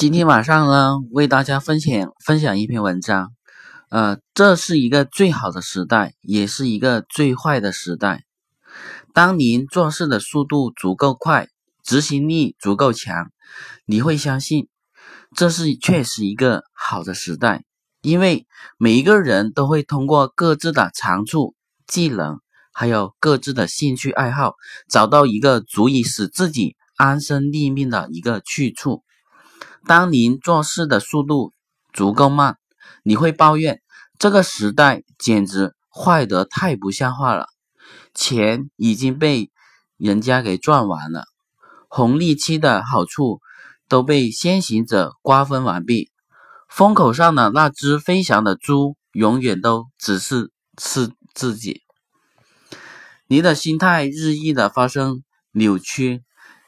今天晚上呢，为大家分享分享一篇文章。呃，这是一个最好的时代，也是一个最坏的时代。当您做事的速度足够快，执行力足够强，你会相信这是确实一个好的时代，因为每一个人都会通过各自的长处、技能，还有各自的兴趣爱好，找到一个足以使自己安身立命的一个去处。当您做事的速度足够慢，你会抱怨这个时代简直坏得太不像话了。钱已经被人家给赚完了，红利期的好处都被先行者瓜分完毕，风口上的那只飞翔的猪永远都只是吃自己。你的心态日益的发生扭曲。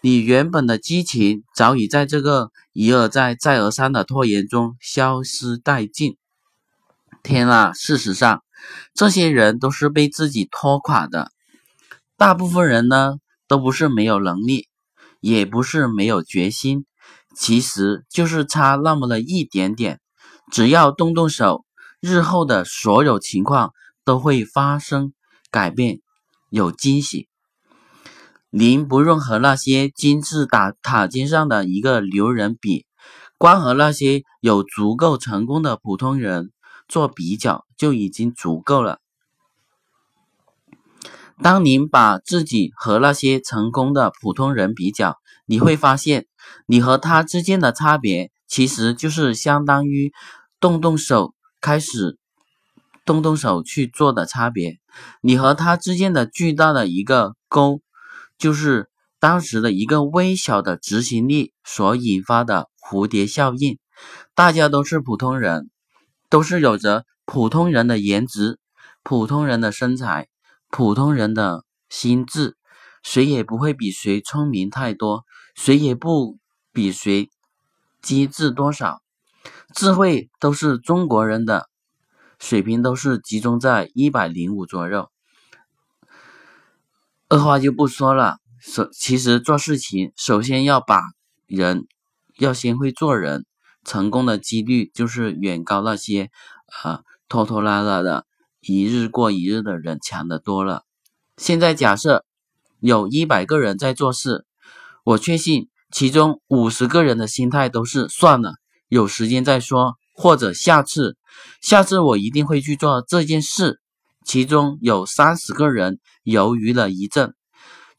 你原本的激情早已在这个一而再、再而三的拖延中消失殆尽。天啊！事实上，这些人都是被自己拖垮的。大部分人呢，都不是没有能力，也不是没有决心，其实就是差那么的一点点。只要动动手，日后的所有情况都会发生改变，有惊喜。您不用和那些金字塔塔尖上的一个牛人比，光和那些有足够成功的普通人做比较就已经足够了。当您把自己和那些成功的普通人比较，你会发现，你和他之间的差别其实就是相当于动动手开始，动动手去做的差别。你和他之间的巨大的一个沟。就是当时的一个微小的执行力所引发的蝴蝶效应。大家都是普通人，都是有着普通人的颜值、普通人的身材、普通人的心智，谁也不会比谁聪明太多，谁也不比谁机智多少。智慧都是中国人的水平，都是集中在一百零五左右。二话就不说了，首其实做事情首先要把人要先会做人，成功的几率就是远高那些啊拖拖拉拉的一日过一日的人强的多了。现在假设有一百个人在做事，我确信其中五十个人的心态都是算了，有时间再说，或者下次，下次我一定会去做这件事。其中有三十个人犹豫了一阵，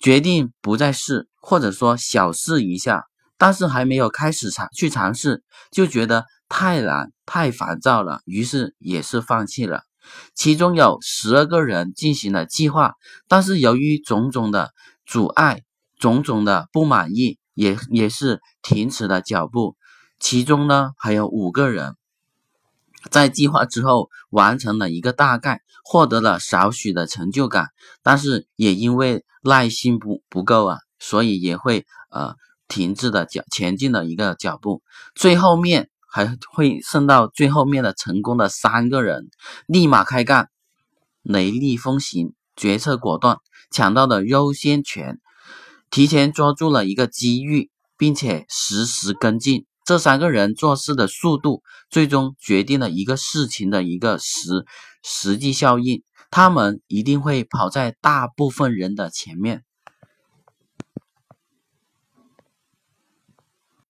决定不再试，或者说小试一下，但是还没有开始尝去尝试，就觉得太难、太烦躁了，于是也是放弃了。其中有十二个人进行了计划，但是由于种种的阻碍、种种的不满意，也也是停止了脚步。其中呢，还有五个人。在计划之后完成了一个大概，获得了少许的成就感，但是也因为耐心不不够啊，所以也会呃停滞的脚前进的一个脚步。最后面还会剩到最后面的成功的三个人，立马开干，雷厉风行，决策果断，抢到了优先权，提前抓住了一个机遇，并且实时跟进。这三个人做事的速度，最终决定了一个事情的一个实实际效应。他们一定会跑在大部分人的前面。